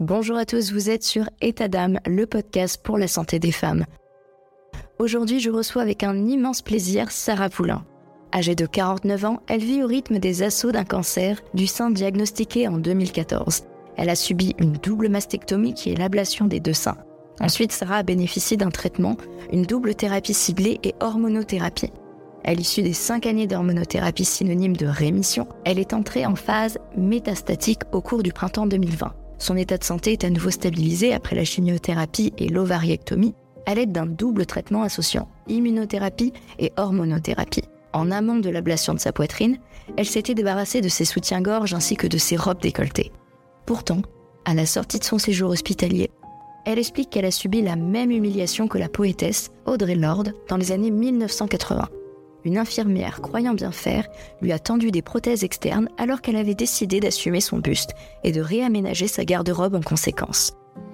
Bonjour à tous, vous êtes sur État d'âme, le podcast pour la santé des femmes. Aujourd'hui, je reçois avec un immense plaisir Sarah Poulain. Âgée de 49 ans, elle vit au rythme des assauts d'un cancer du sein diagnostiqué en 2014. Elle a subi une double mastectomie qui est l'ablation des deux seins. Ensuite, Sarah a bénéficié d'un traitement, une double thérapie ciblée et hormonothérapie. À l'issue des cinq années d'hormonothérapie synonyme de rémission, elle est entrée en phase métastatique au cours du printemps 2020. Son état de santé est à nouveau stabilisé après la chimiothérapie et l'ovariectomie à l'aide d'un double traitement associant immunothérapie et hormonothérapie. En amont de l'ablation de sa poitrine, elle s'était débarrassée de ses soutiens-gorge ainsi que de ses robes décolletées. Pourtant, à la sortie de son séjour hospitalier, elle explique qu'elle a subi la même humiliation que la poétesse Audrey Lorde dans les années 1980 une infirmière croyant bien faire lui a tendu des prothèses externes alors qu'elle avait décidé d'assumer son buste et de réaménager sa garde-robe en conséquence.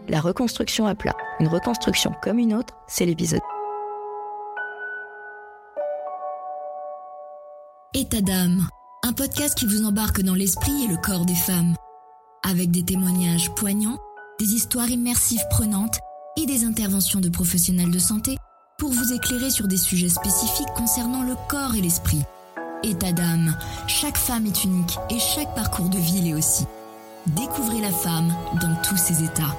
La reconstruction à plat, une reconstruction comme une autre, c'est l'épisode. État d'âme, un podcast qui vous embarque dans l'esprit et le corps des femmes, avec des témoignages poignants, des histoires immersives prenantes et des interventions de professionnels de santé pour vous éclairer sur des sujets spécifiques concernant le corps et l'esprit. État d'âme, chaque femme est unique et chaque parcours de vie l'est aussi. Découvrez la femme dans tous ses états.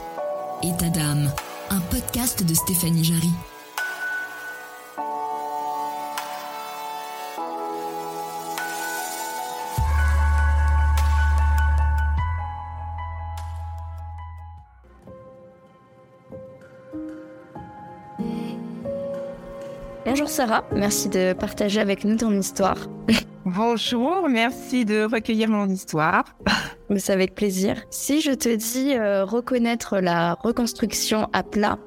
État d'âme, un podcast de Stéphanie Jarry. Bonjour Sarah, merci de partager avec nous ton histoire. Bonjour, merci de recueillir mon histoire. C'est avec plaisir. Si je te dis euh, reconnaître la reconstruction à plat,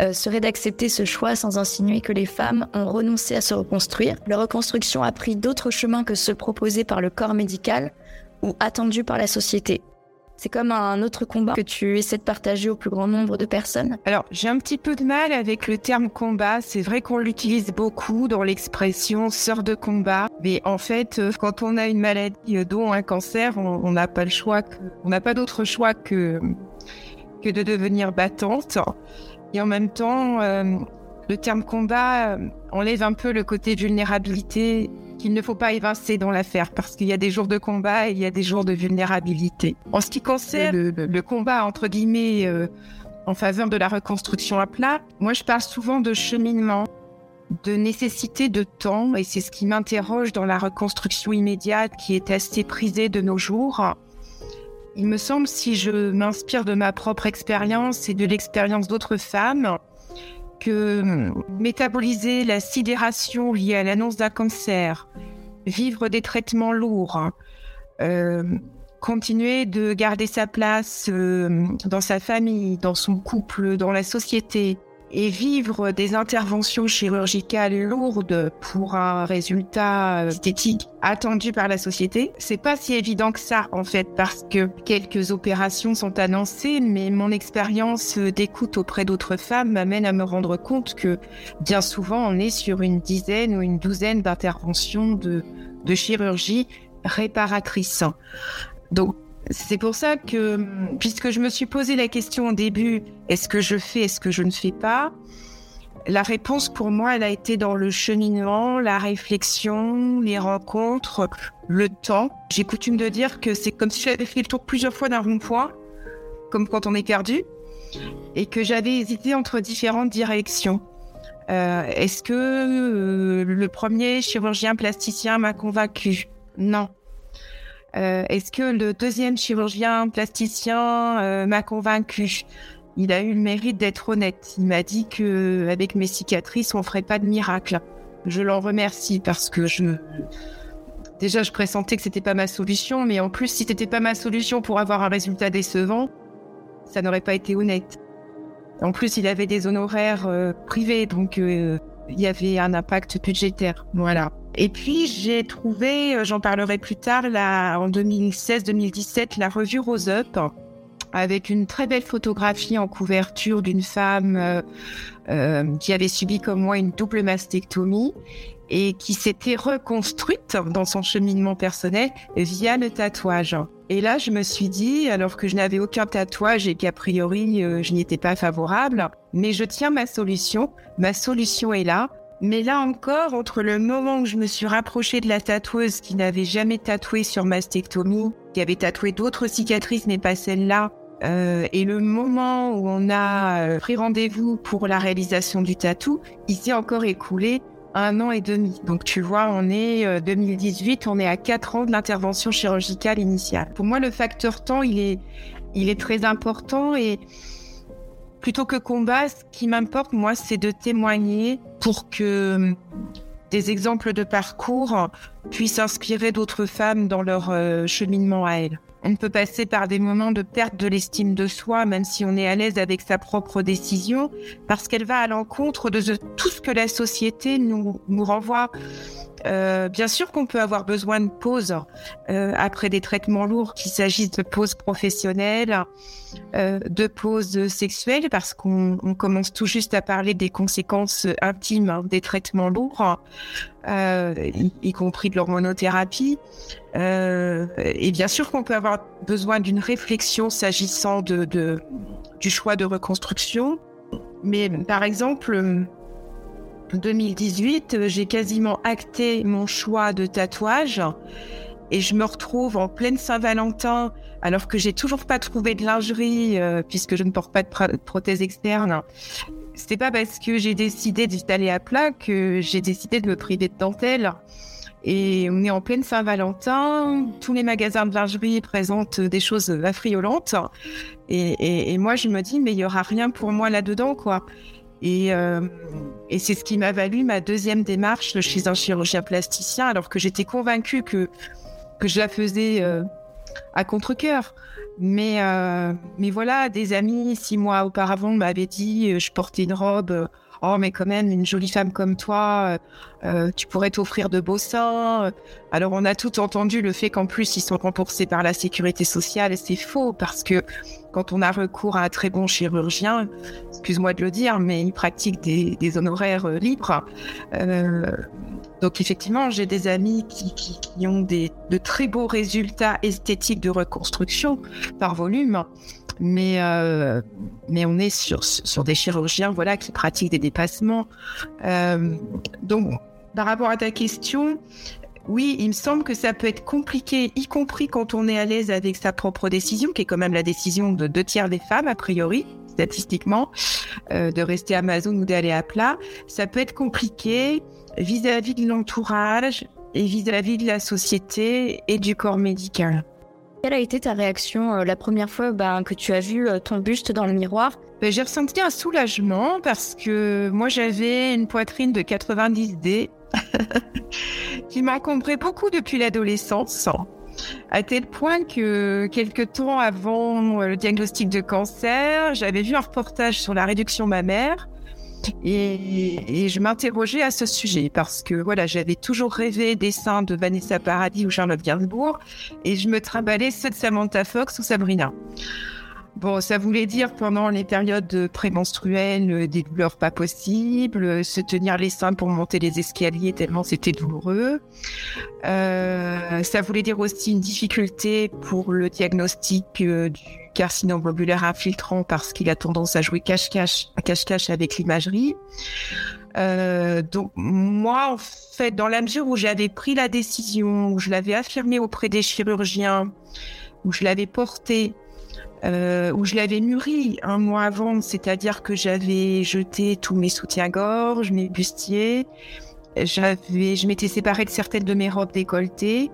euh, serait d'accepter ce choix sans insinuer que les femmes ont renoncé à se reconstruire? La reconstruction a pris d'autres chemins que ceux proposés par le corps médical ou attendus par la société. C'est comme un autre combat que tu essaies de partager au plus grand nombre de personnes. Alors, j'ai un petit peu de mal avec le terme combat. C'est vrai qu'on l'utilise beaucoup dans l'expression sœur de combat. Mais en fait, euh, quand on a une maladie, euh, dont un cancer, on n'a pas le choix, on n'a pas d'autre choix que, que de devenir battante. Et en même temps, euh, le terme combat enlève un peu le côté vulnérabilité qu'il ne faut pas évincer dans l'affaire parce qu'il y a des jours de combat et il y a des jours de vulnérabilité. En ce qui concerne le, combat, entre guillemets, euh, en faveur de la reconstruction à plat, moi je parle souvent de cheminement, de nécessité de temps et c'est ce qui m'interroge dans la reconstruction immédiate qui est assez prisée de nos jours. Il me semble, si je m'inspire de ma propre expérience et de l'expérience d'autres femmes, que métaboliser la sidération liée à l'annonce d'un cancer, vivre des traitements lourds, euh, continuer de garder sa place euh, dans sa famille, dans son couple, dans la société, et vivre des interventions chirurgicales lourdes pour un résultat esthétique attendu par la société, c'est pas si évident que ça en fait parce que quelques opérations sont annoncées, mais mon expérience d'écoute auprès d'autres femmes m'amène à me rendre compte que bien souvent on est sur une dizaine ou une douzaine d'interventions de, de chirurgie réparatrice. Donc c'est pour ça que, puisque je me suis posé la question au début, est-ce que je fais, est-ce que je ne fais pas La réponse pour moi, elle a été dans le cheminement, la réflexion, les rencontres, le temps. J'ai coutume de dire que c'est comme si j'avais fait le tour plusieurs fois d'un rond-point, comme quand on est perdu, et que j'avais hésité entre différentes directions. Euh, est-ce que euh, le premier chirurgien plasticien m'a convaincu? Non. Euh, est-ce que le deuxième chirurgien plasticien euh, m'a convaincu? Il a eu le mérite d'être honnête. Il m'a dit que avec mes cicatrices, on ferait pas de miracle. Je l'en remercie parce que je déjà je pressentais que c'était pas ma solution, mais en plus si c'était pas ma solution pour avoir un résultat décevant, ça n'aurait pas été honnête. En plus, il avait des honoraires euh, privés, donc il y avait un impact budgétaire. Voilà. Et puis j'ai trouvé, euh, j'en parlerai plus tard, là, en 2016-2017, la revue Rose Up avec une très belle photographie en couverture d'une femme euh, euh, qui avait subi comme moi une double mastectomie et qui s'était reconstruite dans son cheminement personnel via le tatouage. Et là, je me suis dit, alors que je n'avais aucun tatouage et qu'a priori, euh, je n'y étais pas favorable, mais je tiens ma solution. Ma solution est là. Mais là encore, entre le moment où je me suis rapprochée de la tatoueuse qui n'avait jamais tatoué sur mastectomie, qui avait tatoué d'autres cicatrices mais pas celle-là, euh, et le moment où on a euh, pris rendez-vous pour la réalisation du tatou, il s'est encore écoulé un an et demi. Donc tu vois, on est 2018, euh, on est à quatre ans de l'intervention chirurgicale initiale. Pour moi, le facteur temps, il est, il est très important et plutôt que combat, ce qui m'importe, moi, c'est de témoigner pour que hum, des exemples de parcours puissent inspirer d'autres femmes dans leur euh, cheminement à elles. On peut passer par des moments de perte de l'estime de soi, même si on est à l'aise avec sa propre décision, parce qu'elle va à l'encontre de tout ce que la société nous, nous renvoie euh, bien sûr qu'on peut avoir besoin de pause euh, après des traitements lourds, qu'il s'agisse de pauses professionnelles, euh, de pauses sexuelles, parce qu'on commence tout juste à parler des conséquences intimes hein, des traitements lourds, y, compris de l'hormonothérapie. et bien sûr qu'on peut avoir besoin d'une réflexion s'agissant de, du choix de reconstruction. Mais par exemple, 2018, j'ai quasiment acté mon choix de tatouage et je me retrouve en pleine Saint-Valentin alors que j'ai toujours pas trouvé de lingerie euh, puisque je ne porte pas de, prothèse externe. C'était pas parce que j'ai décidé d'aller à plat que j'ai décidé de me priver de dentelle. Et on est en pleine Saint-Valentin, tous les magasins de lingerie présentent des choses affriolantes. Et, et moi, je me dis, mais il y aura rien pour moi là-dedans, quoi. Euh, et, c'est ce qui m'a valu ma deuxième démarche chez un chirurgien plasticien, alors que j'étais convaincue que, que je la faisais euh, à contre-coeur. Mais, euh, mais voilà, des amis, six mois auparavant, m'avaient dit je portais une robe. Oh, mais quand même, une jolie femme comme toi, tu pourrais t'offrir de beaux seins. Alors, on a tout entendu le fait qu'en plus, ils sont remboursés par la sécurité sociale. Et c'est faux parce que quand on a recours à un très bon chirurgien, excuse-moi de le dire, mais il pratique des, honoraires euh, libres. Euh, donc effectivement, j'ai des amis qui, ont des, de très beaux résultats esthétiques de reconstruction par volume, mais euh, mais on est sur sur des chirurgiens voilà qui pratiquent des dépassements. donc par rapport à ta question, oui, il me semble que ça peut être compliqué, y compris quand on est à l'aise avec sa propre décision, qui est quand même la décision de deux tiers des femmes, a priori, statistiquement, euh, de rester à Amazon ou d'aller à plat. Ça peut être compliqué vis-à-vis de l'entourage et vis-à-vis de la société et du corps médical. Quelle a été ta réaction euh, la première fois ben, que tu as vu euh, ton buste dans le miroir? Ben, J'ai ressenti un soulagement parce que moi j'avais une poitrine de 90D qui m'encombrait beaucoup depuis l'adolescence, à tel point que quelques temps avant le diagnostic de cancer, j'avais vu un reportage sur la réduction mammaire et, et je m'interrogeais à ce sujet parce que voilà, j'avais toujours rêvé des seins de Vanessa Paradis ou Charlotte Gainsbourg et je me trimballais ceux de Samantha Fox ou Sabrina. Bon, ça voulait dire pendant les périodes prémenstruelles, euh, des douleurs pas possibles, euh, se tenir les seins pour monter les escaliers tellement c'était douloureux. Euh, ça voulait dire aussi une difficulté pour le diagnostic du carcinome globulaire infiltrant parce qu'il a tendance à jouer cache-cache, cache-cache avec l'imagerie. donc moi, en fait, dans la mesure où j'avais pris la décision, où je l'avais affirmé auprès des chirurgiens, où je l'avais porté euh, où je l'avais mûri un mois avant, c'est-à-dire que j'avais jeté tous mes soutiens-gorge, mes bustiers, j'avais, je m'étais séparée de certaines de mes robes décolletées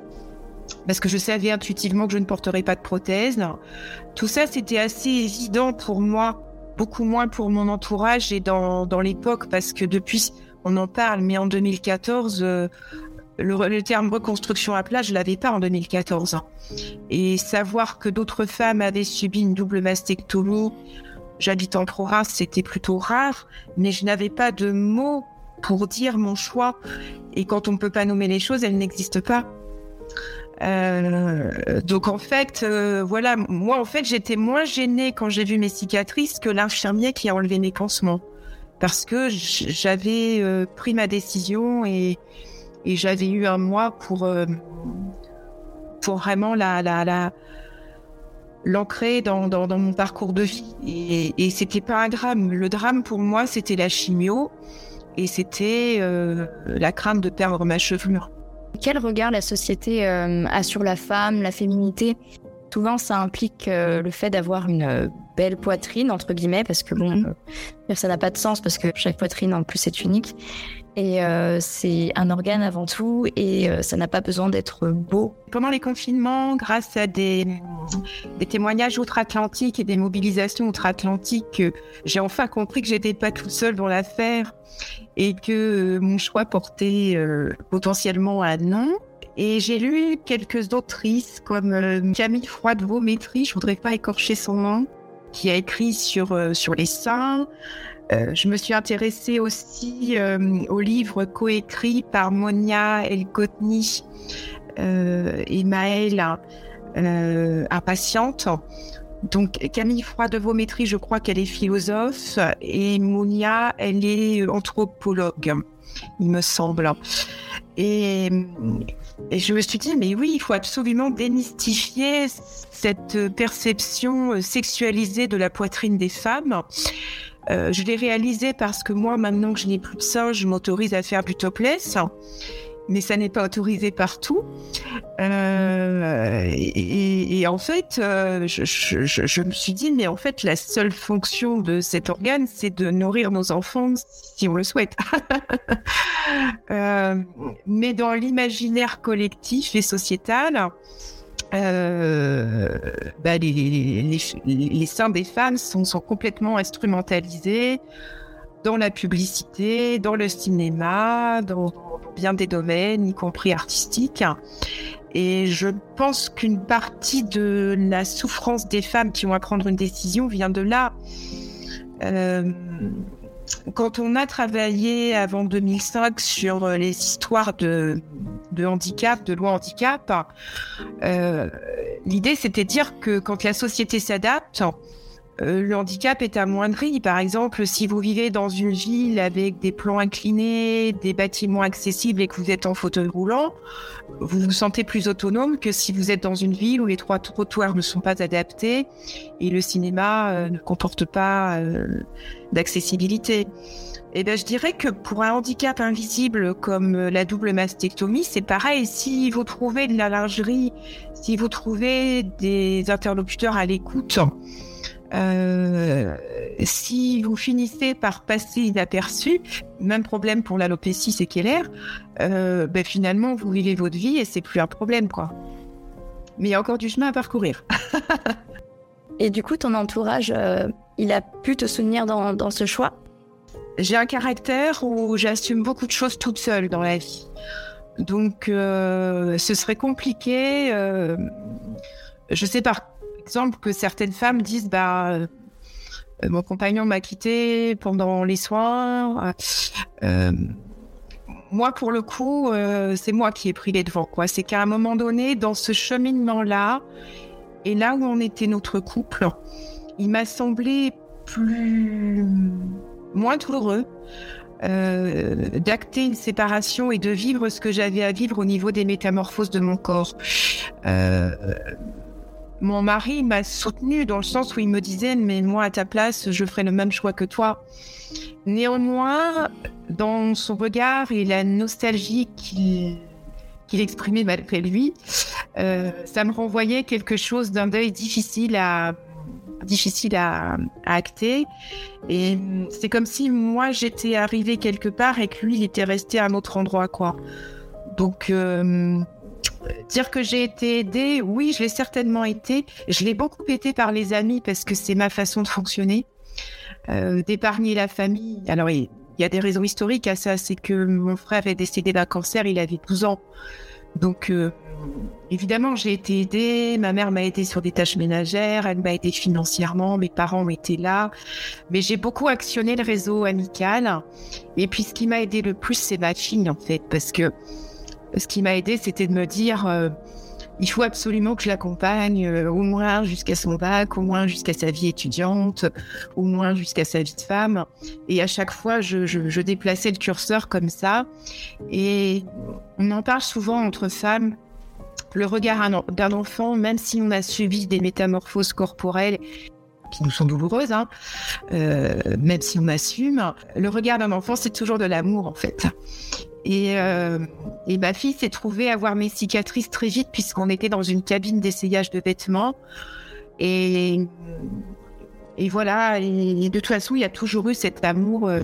parce que je savais intuitivement que je ne porterais pas de prothèse. Tout ça, c'était assez évident pour moi, beaucoup moins pour mon entourage et dans, dans l'époque parce que depuis, on en parle, mais en 2014, le, terme reconstruction à plat, je l'avais pas en 2014. Et savoir que d'autres femmes avaient subi une double mastectomie, j'habite en province, c'était plutôt rare, mais je n'avais pas de mots pour dire mon choix. Et quand on ne peut pas nommer les choses, elles n'existent pas. Euh, donc en fait, euh, voilà, moi en fait j'étais moins gênée quand j'ai vu mes cicatrices que l'infirmier qui a enlevé mes pansements. parce que j'avais pris ma décision et, et j'avais eu un mois pour pour vraiment la la la l'ancrer dans, dans, dans, mon parcours de vie. Et, et c'était pas un drame. Le drame pour moi, c'était la chimio et c'était euh, la crainte de perdre ma chevelure. Quel regard la société euh, a sur la femme, la féminité? Souvent, ça implique euh, le fait d'avoir une belle poitrine, entre guillemets, parce que bon, mm-hmm. ça n'a pas de sens, parce que chaque poitrine, en plus, est unique. Et euh, c'est un organe avant tout et euh, ça n'a pas besoin d'être beau. Pendant les confinements, grâce à des, témoignages outre-Atlantique et des mobilisations outre-Atlantique, j'ai enfin compris que j'étais pas toute seule dans l'affaire et que mon choix portait euh, potentiellement un non. Et j'ai lu quelques autrices comme Camille Froide-Vaumétry, je voudrais pas écorcher son nom, qui a écrit sur, sur les seins, euh, je me suis intéressée aussi euh, au livre coécrit par Monia Elkotni euh, et Maëlle euh, Impatiente. Donc Camille Froid de Vaumétrie, je crois qu'elle est philosophe et Monia, elle est anthropologue, il me semble. Et, et, je me suis dit, mais oui, il faut absolument démystifier cette perception sexualisée de la poitrine des femmes. Euh, je l'ai réalisé parce que moi, maintenant que je n'ai plus de sein, je m'autorise à faire du topless. Mais ça n'est pas autorisé partout. Euh, et, en fait, euh, je, me suis dit, mais en fait, la seule fonction de cet organe, c'est de nourrir nos enfants si on le souhaite. mais dans l'imaginaire collectif et sociétal, euh, bah, les, seins des femmes sont, sont, complètement instrumentalisés dans la publicité, dans le cinéma, dans, bien des domaines, y compris artistiques. Et je pense qu'une partie de la souffrance des femmes qui ont à prendre une décision vient de là. Euh, quand on a travaillé avant 2005 sur euh, les histoires de, handicap, de loi handicap, euh, l'idée c'était de dire que quand la société s'adapte, euh, le handicap est amoindri. Par exemple, si vous vivez dans une ville avec des plans inclinés, des bâtiments accessibles et que vous êtes en fauteuil roulant, vous vous sentez plus autonome que si vous êtes dans une ville où les trois trottoirs ne sont pas adaptés et le cinéma euh, ne comporte pas euh, d'accessibilité. Eh ben, je dirais que pour un handicap invisible comme la double mastectomie, c'est pareil. Si vous trouvez de la lingerie, si vous trouvez des interlocuteurs à l'écoute, euh, si vous finissez par passer inaperçu, même problème pour l'alopécie séquelaire, euh, ben finalement vous vivez votre vie et c'est plus un problème quoi. Mais il y a encore du chemin à parcourir. et du coup, ton entourage, euh, il a pu te soutenir dans, dans ce choix? J'ai un caractère où j'assume beaucoup de choses toute seule dans la vie. Donc, euh, ce serait compliqué. Je sais par exemple que certaines femmes disent bah euh, mon compagnon m'a quitté pendant les soins. Euh, moi, pour le coup, euh, c'est moi qui ai pris les devants. Quoi. C'est qu'à un moment donné, dans ce cheminement-là, et là où on était notre couple, il m'a semblé plus moins douloureux d'acter une séparation et de vivre ce que j'avais à vivre au niveau des métamorphoses de mon corps. Mon mari m'a soutenu dans le sens où il me disait mais moi à ta place je ferais le même choix que toi. Néanmoins, dans son regard et la nostalgie qu'il exprimait malgré lui, euh, ça me renvoyait quelque chose d'un deuil difficile à acter. Et c'est comme si moi j'étais arrivée quelque part et que lui il était resté à un autre endroit quoi. Donc euh, Dire que j'ai été aidée, oui, je l'ai certainement été. Je l'ai beaucoup été par les amis parce que c'est ma façon de fonctionner, euh, d'épargner la famille. Alors, il y a des raisons historiques à ça. C'est que mon frère est décédé d'un cancer, il avait 12 ans. Donc, euh, évidemment, j'ai été aidée. Ma mère m'a aidée sur des tâches ménagères, elle m'a aidée financièrement, mes parents étaient là. Mais j'ai beaucoup actionné le réseau amical. Et puis, ce qui m'a aidé le plus, c'est ma fille, en fait, parce que ce qui m'a aidé, c'était de me dire, euh, il faut absolument que je l'accompagne euh, au moins jusqu'à son bac, au moins jusqu'à sa vie étudiante, au moins jusqu'à sa vie de femme. Et à chaque fois, je, je déplaçais le curseur comme ça. Et on en parle souvent entre femmes le regard d'un enfant, même si on a subi des métamorphoses corporelles qui nous sont douloureuses, hein, euh, même si on assume, le regard d'un enfant, c'est toujours de l'amour en fait. Et, euh, et, ma fille s'est trouvée avoir mes cicatrices très vite puisqu'on était dans une cabine d'essayage de vêtements. Et, voilà, et, de toute façon, il y a toujours eu cet amour euh,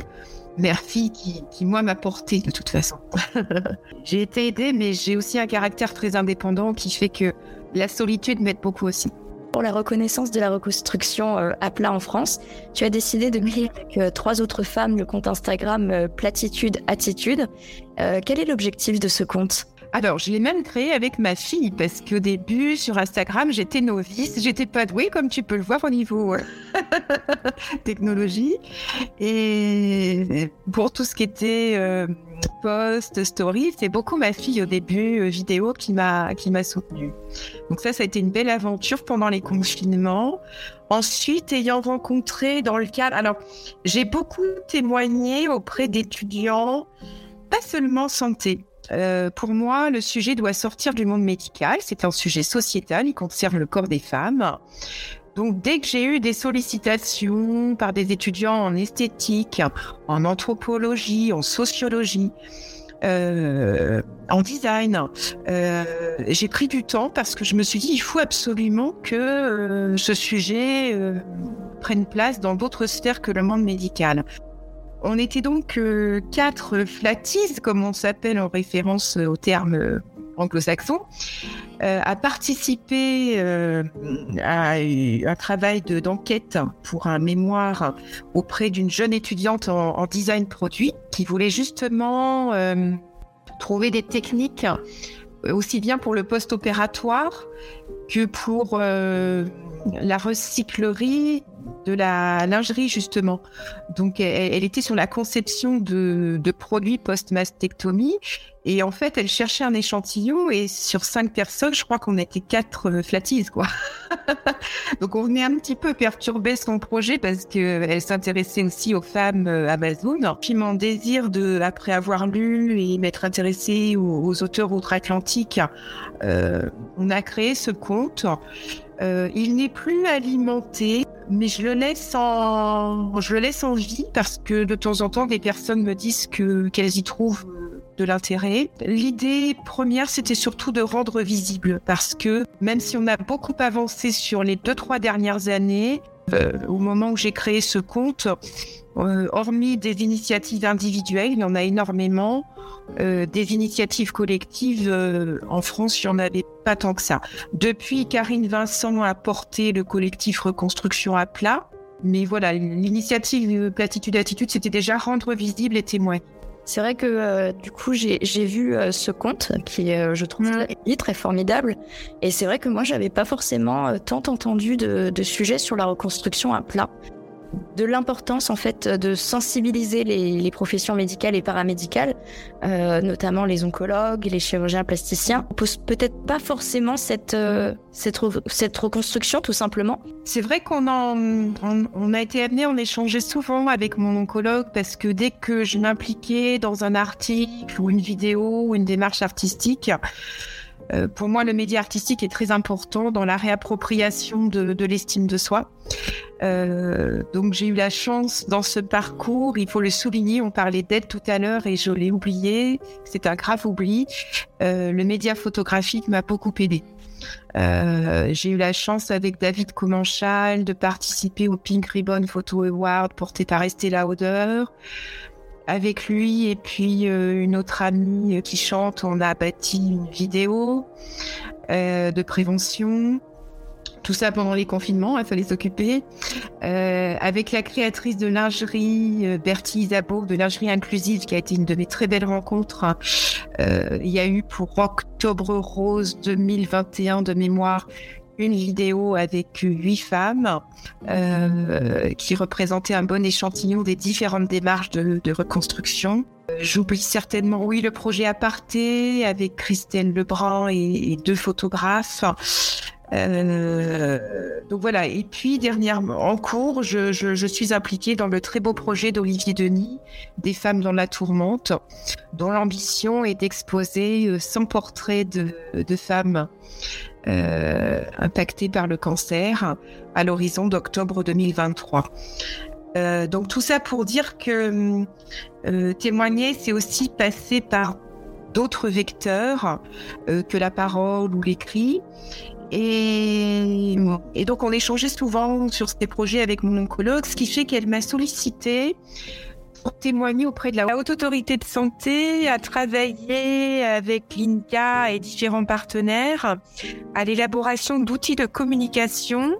mère-fille qui, moi, m'a porté de toute façon. j'ai été aidée, mais j'ai aussi un caractère très indépendant qui fait que la solitude m'aide beaucoup aussi. Pour la reconnaissance de la reconstruction euh, à plat en France, tu as décidé de créer avec euh, trois autres femmes le compte Instagram euh, Platitude Attitude. quel est l'objectif de ce compte? Alors, je l'ai même créé avec ma fille parce qu'au début, sur Instagram, j'étais novice, j'étais pas douée, comme tu peux le voir au niveau euh, technologie. Et pour tout ce qui était euh, post, story, c'est beaucoup ma fille au début, euh, vidéo, qui m'a qui m'a soutenue. Donc ça, ça a été une belle aventure pendant les confinements. Ensuite, ayant rencontré dans le cadre, alors j'ai beaucoup témoigné auprès d'étudiants, pas seulement santé, euh, pour moi, le sujet doit sortir du monde médical. C'est un sujet sociétal. Il concerne le corps des femmes. Donc, dès que j'ai eu des sollicitations par des étudiants en esthétique, en anthropologie, en sociologie, euh, en design, euh, j'ai pris du temps parce que je me suis dit, il faut absolument que ce sujet prenne place dans d'autres sphères que le monde médical. On était donc euh, quatre flatties, comme on s'appelle en référence au terme euh, anglo-saxon, euh, à participer à un travail d'enquête pour un mémoire auprès d'une jeune étudiante en, design produit qui voulait justement trouver des techniques aussi bien pour le post-opératoire que pour la recyclerie de la lingerie justement. Donc elle, était sur la conception de, produits post-mastectomie et en fait elle cherchait un échantillon et sur cinq personnes, je crois qu'on était quatre euh, flatties quoi. Donc on venait un petit peu perturber son projet parce qu'elle s'intéressait aussi aux femmes euh, Amazon. Puis mon désir de, après avoir lu et m'être intéressé aux, auteurs outre-Atlantique, euh, on a créé ce compte. Euh, il n'est plus alimenté, mais je le laisse en, je le laisse en vie parce que de temps en temps, des personnes me disent que qu'elles y trouvent de l'intérêt. L'idée première, c'était surtout de rendre visible parce que même si on a beaucoup avancé sur les deux trois dernières années, euh, au moment où j'ai créé ce compte, euh, hormis des initiatives individuelles, il y en a énormément. Euh, des initiatives collectives, euh, en France, il n'y en avait pas tant que ça. Depuis, Karine Vincent a porté le collectif Reconstruction à plat. Mais voilà, l'initiative Platitude Attitude, c'était déjà rendre visible et témoigner. C'est vrai que du coup, j'ai vu ce conte qui est, je trouve, très, formidable. Et c'est vrai que moi, j'avais pas forcément tant entendu de, de sujets sur la reconstruction à plat de l'importance en fait de sensibiliser les, professions médicales et paramédicales, euh, notamment les oncologues, les chirurgiens plasticiens. On pose peut-être pas forcément cette, euh, cette, reconstruction tout simplement. C'est vrai qu'on on, a été amené à en échanger souvent avec mon oncologue parce que dès que je m'impliquais dans un article ou une vidéo ou une démarche artistique, euh, pour moi, le média artistique est très important dans la réappropriation de, l'estime de soi. Euh, donc j'ai eu la chance dans ce parcours, il faut le souligner, on parlait d'aide tout à l'heure et je l'ai oublié, c'est un grave oubli. Euh, le média photographique m'a beaucoup aidé. j'ai eu la chance avec David Comanchal de participer au Pink Ribbon Photo Award porté par Estée Lauder avec lui et puis euh, une autre amie qui chante, on a bâti une vidéo euh, de prévention. Tout ça pendant les confinements, il fallait s'occuper. Euh, avec la créatrice de lingerie, Bertie Isabeau, de lingerie inclusive, qui a été une de mes très belles rencontres. il y a eu pour Octobre Rose 2021 de mémoire une vidéo avec huit femmes euh, qui représentaient un bon échantillon des différentes démarches de, reconstruction. J'oublie certainement, oui, le projet Aparté avec Christelle Lebrun et, et deux photographes. Euh, donc voilà. Et puis dernièrement, en cours, je, je, je, suis impliquée dans le très beau projet d'Olivier Denis, Des femmes dans la tourmente, dont l'ambition est d'exposer 100 euh, portraits de, de femmes euh, impactées par le cancer à l'horizon d'octobre 2023. Euh, donc tout ça pour dire que euh, témoigner, c'est aussi passer par d'autres vecteurs euh, que la parole ou l'écrit. Et, et, donc, on échangeait souvent sur ces projets avec mon oncologue, ce qui fait qu'elle m'a sollicité pour témoigner auprès de la haute autorité de santé, à travailler avec l'INCA et différents partenaires à l'élaboration d'outils de communication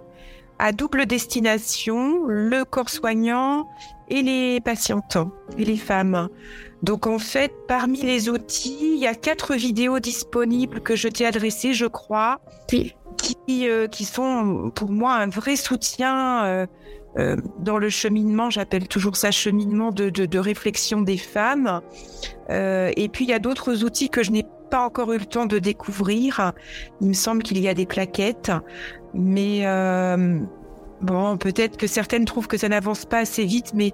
à double destination, le corps soignant et les patientes et les femmes. Donc en fait, parmi les outils, il y a quatre vidéos disponibles que je t'ai adressées, je crois, qui, euh, qui sont pour moi un vrai soutien euh, euh, dans le cheminement, j'appelle toujours ça cheminement de, réflexion des femmes. Euh, et puis il y a d'autres outils que je n'ai pas encore eu le temps de découvrir. Il me semble qu'il y a des plaquettes, mais euh, bon, peut-être que certaines trouvent que ça n'avance pas assez vite, mais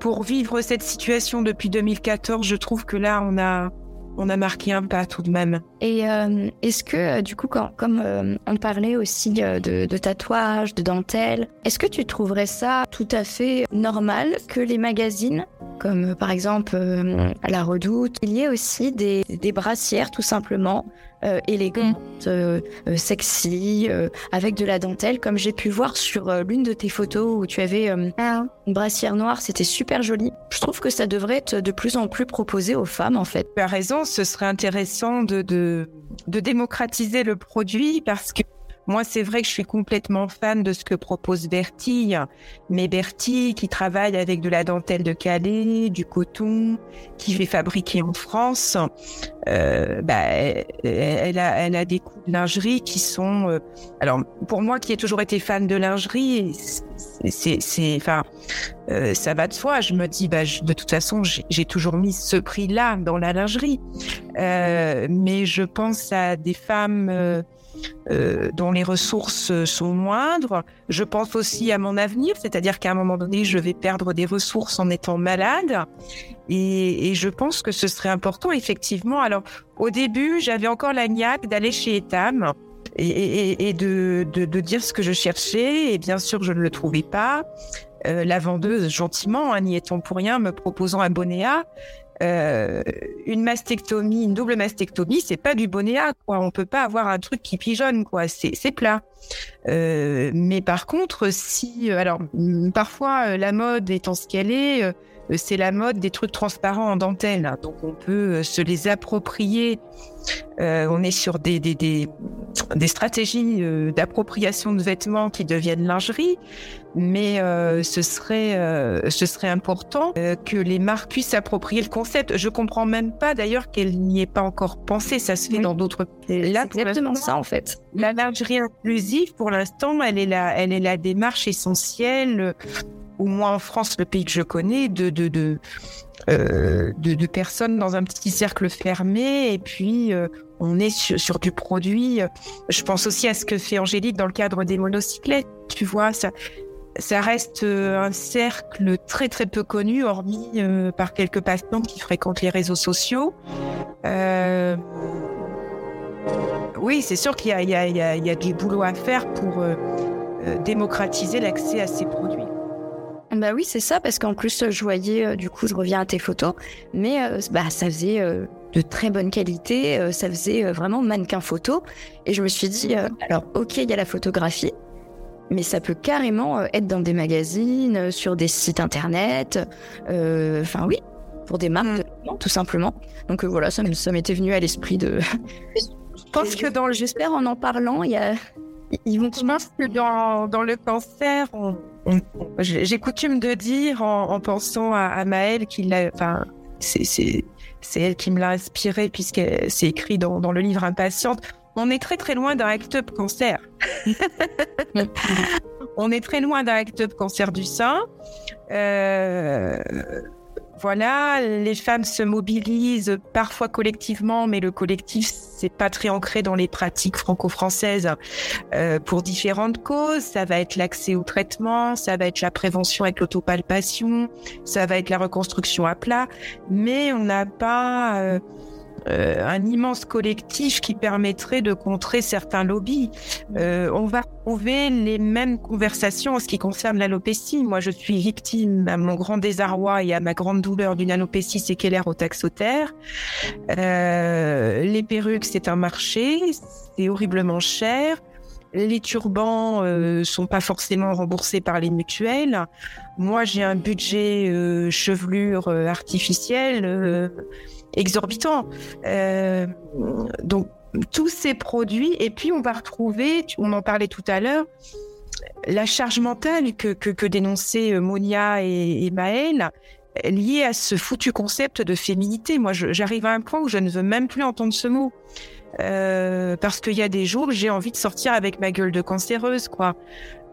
pour vivre cette situation depuis 2014, je trouve que là, on a, on a marqué un pas tout de même. Et euh, est-ce que, euh, du coup, quand, comme euh, on parlait aussi de, de tatouage, de dentelle, est-ce que tu trouverais ça tout à fait normal que les magazines, comme par exemple La Redoute, il y ait aussi des, des brassières tout simplement euh, élégante, mm. euh, euh, sexy, avec de la dentelle, comme j'ai pu voir sur l'une de tes photos où tu avais ah. une brassière noire, c'était super joli. Je trouve que ça devrait être de plus en plus proposé aux femmes, en fait. Tu as raison, ce serait intéressant de, de, de démocratiser le produit parce que moi, c'est vrai que je suis complètement fan de ce que propose Bertie, mais Bertie qui travaille avec de la dentelle de Calais, du coton, qui fait fabriquer en France, euh, bah, elle, a, elle a des coups de lingerie qui sont... Euh, alors, pour moi qui ai toujours été fan de lingerie, c'est... Enfin, euh, ça va de soi. Je me dis, bah, de toute façon, j'ai toujours mis ce prix-là dans la lingerie. Euh, mais je pense à des femmes euh, dont les ressources sont moindres. Je pense aussi à mon avenir, c'est-à-dire qu'à un moment donné, je vais perdre des ressources en étant malade. Et, et je pense que ce serait important, effectivement. Alors, au début, j'avais encore la niaque d'aller chez Etam. Et, et, et de, de, de, dire ce que je cherchais. Et bien sûr, je ne le trouvais pas. Euh, la vendeuse, gentiment, hein, n'y étant pour rien, me proposant un bonnet euh, une mastectomie, une double mastectomie, c'est pas du bonnet quoi. On peut pas avoir un truc qui pigeonne, quoi. C'est plat. Euh, mais par contre, si, euh, alors, parfois, euh, la mode étant ce qu'elle est, euh, c'est la mode des trucs transparents en dentelle. Hein. Donc, on peut se les approprier. on est sur des, des, des, des stratégies d'appropriation de vêtements qui deviennent lingerie mais euh, ce serait euh, ce serait important euh, que les marques puissent s'approprier le concept. Je comprends même pas d'ailleurs qu'elle n'y ait pas encore pensé. Ça se fait dans d'autres. pays. Exactement ça en fait. La lingerie inclusive, pour l'instant, elle est la elle est la démarche essentielle, au moins en France, le pays que je connais, de de de euh, de, personnes dans un petit cercle fermé et puis euh, on est sur, du produit. Je pense aussi à ce que fait Angélique dans le cadre des monocyclettes. Tu vois, ça, reste euh, un cercle très très peu connu, hormis par quelques patients qui fréquentent les réseaux sociaux. Oui, c'est sûr qu'il y, y, y, y, a du boulot à faire pour démocratiser l'accès à ces produits. Bah oui, c'est ça, parce qu'en plus, je voyais, du coup, je reviens à tes photos, mais bah, ça faisait de très bonne qualité, ça faisait vraiment mannequin photo. Et je me suis dit, alors, ok, il y a la photographie, mais ça peut carrément euh, être dans des magazines, euh, sur des sites internet, euh, enfin euh, oui, pour des marques, mm. tout simplement. Donc voilà, ça, ça m'était venu à l'esprit de. Je pense que dans le. J'espère en en parlant, il y a. Ils vont. Je pense que dans, dans le cancer, on, on, j'ai coutume de dire en, en pensant à, à Maëlle qu'il a. Enfin, c'est elle qui me l'a inspiré puisque c'est écrit dans, dans le livre Impatiente on est très très loin d'un act-up cancer. on est très loin d'un act-up cancer du sein. Euh, voilà, les femmes se mobilisent parfois collectivement, mais le collectif c'est pas très ancré dans les pratiques franco-françaises euh, pour différentes causes. Ça va être l'accès au traitement, ça va être la prévention avec l'autopalpation, ça va être la reconstruction à plat, mais on n'a pas euh, euh, un immense collectif qui permettrait de contrer certains lobbies. Euh, on va trouver les mêmes conversations en ce qui concerne l'alopécie. Moi, je suis victime, à mon grand désarroi et à ma grande douleur, d'une alopécie séquelaire au taxotère. Euh, les perruques, c'est un marché, c'est horriblement cher. Les turbans euh, sont pas forcément remboursés par les mutuelles. Moi, j'ai un budget euh, chevelure euh, artificielle euh, exorbitant. Euh, donc, tous ces produits, et puis on va retrouver, on en parlait tout à l'heure, la charge mentale que, que, dénonçaient euh, Monia et, et liée à ce foutu concept de féminité. Moi, j'arrive à un point où je ne veux même plus entendre ce mot. Euh, parce qu'il y a des jours, j'ai envie de sortir avec ma gueule de cancéreuse, quoi.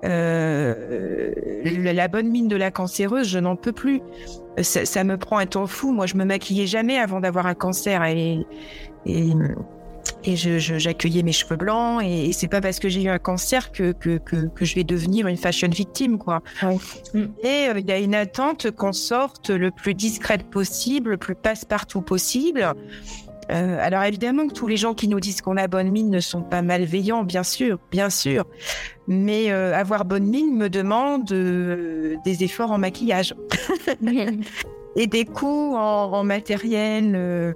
Euh, la bonne mine de la cancéreuse, je n'en peux plus. Ça, ça, me prend un temps fou. Moi, je me maquillais jamais avant d'avoir un cancer et, et, j'accueillais mes cheveux blancs. Et, et c'est pas parce que j'ai eu un cancer que, que, que, que, je vais devenir une fashion victime, quoi. Ouais. Et euh, il y a une attente qu'on sorte le plus discrète possible, le plus passe-partout possible. Euh, alors évidemment que tous les gens qui nous disent qu'on a bonne mine ne sont pas malveillants, bien sûr, bien sûr. Mais euh, avoir bonne mine me demande euh, des efforts en maquillage et des coûts en, en matériel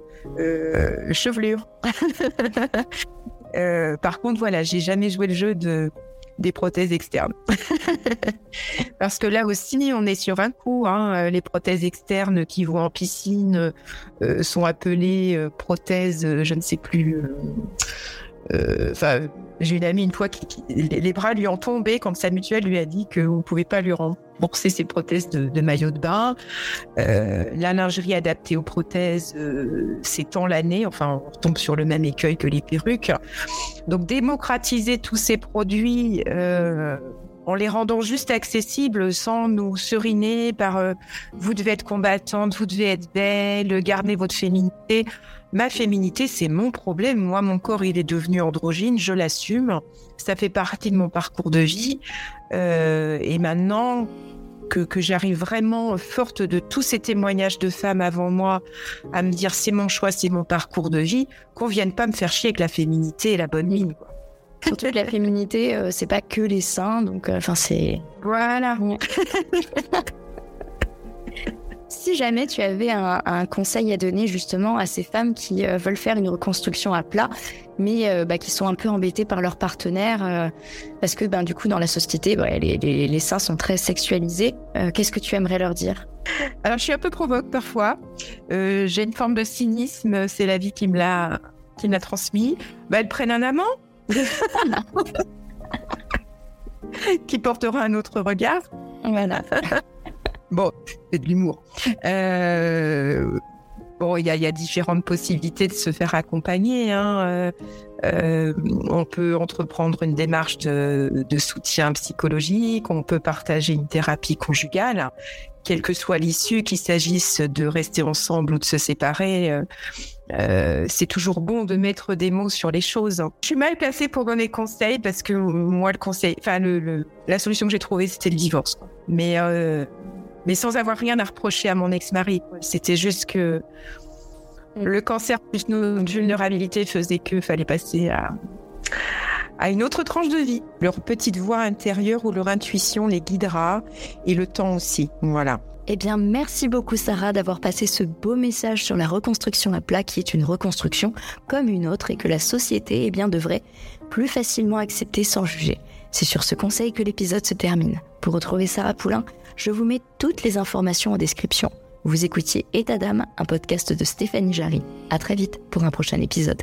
chevelure. par contre, voilà, j'ai jamais joué le jeu de des prothèses externes. Parce que là aussi, on est sur un coup. Hein. Les prothèses externes qui vont en piscine euh, sont appelées euh, prothèses, euh, je ne sais plus. Enfin, j'ai une amie une fois qui, qui, les bras lui ont tombé quand sa mutuelle lui a dit qu'on ne pouvait pas lui rembourser ses prothèses de, de maillot de bain. Euh, la lingerie adaptée aux prothèses euh, s'étend l'année. Enfin, on tombe sur le même écueil que les perruques. Donc, démocratiser tous ces produits euh, en les rendant juste accessibles sans nous seriner par euh, vous devez être combattante, vous devez être belle, gardez votre féminité. Ma féminité, c'est mon problème. Moi, mon corps, il est devenu androgyne, je l'assume. Ça fait partie de mon parcours de vie. Euh, et maintenant que, que j'arrive vraiment forte de tous ces témoignages de femmes avant moi à me dire c'est mon choix, c'est mon parcours de vie, qu'on vienne pas me faire chier avec la féminité et la bonne mine. Quoi. Surtout que la féminité, euh, c'est pas que les seins, donc enfin euh, c'est. Voilà. si jamais tu avais un, un, conseil à donner justement à ces femmes qui euh, veulent faire une reconstruction à plat, mais euh, bah, qui sont un peu embêtées par leur partenaire, euh, parce que ben, du coup dans la société, bah, les, les, les, seins sont très sexualisés, qu'est-ce que tu aimerais leur dire? Alors je suis un peu provoque parfois, j'ai une forme de cynisme, c'est la vie qui me l'a qui me l'a transmis. Bah, elles prennent un amant qui portera un autre regard. Voilà. bon, c'est de l'humour. Euh, bon, il y, y, a différentes possibilités de se faire accompagner. Hein. Euh, euh, on peut entreprendre une démarche de, de, soutien psychologique, on peut partager une thérapie conjugale, quelle que soit l'issue, qu'il s'agisse de rester ensemble ou de se séparer. Euh, euh, c'est toujours bon de mettre des mots sur les choses. Je suis mal placée pour donner conseil parce que moi, le conseil, enfin, le, le, la solution que j'ai trouvée, c'était le divorce. Mais, euh, mais sans avoir rien à reprocher à mon ex-mari. C'était juste que le cancer plus notre vulnérabilité faisait que fallait passer à, à une autre tranche de vie. Leur petite voix intérieure ou leur intuition les guidera et le temps aussi. Voilà. Eh bien, merci beaucoup Sarah d'avoir passé ce beau message sur la reconstruction à plat qui est une reconstruction comme une autre et que la société eh bien, devrait plus facilement accepter sans juger. C'est sur ce conseil que l'épisode se termine. Pour retrouver Sarah Poulain, je vous mets toutes les informations en description. Vous écoutiez État d'âme, un podcast de Stéphanie Jarry. À très vite pour un prochain épisode.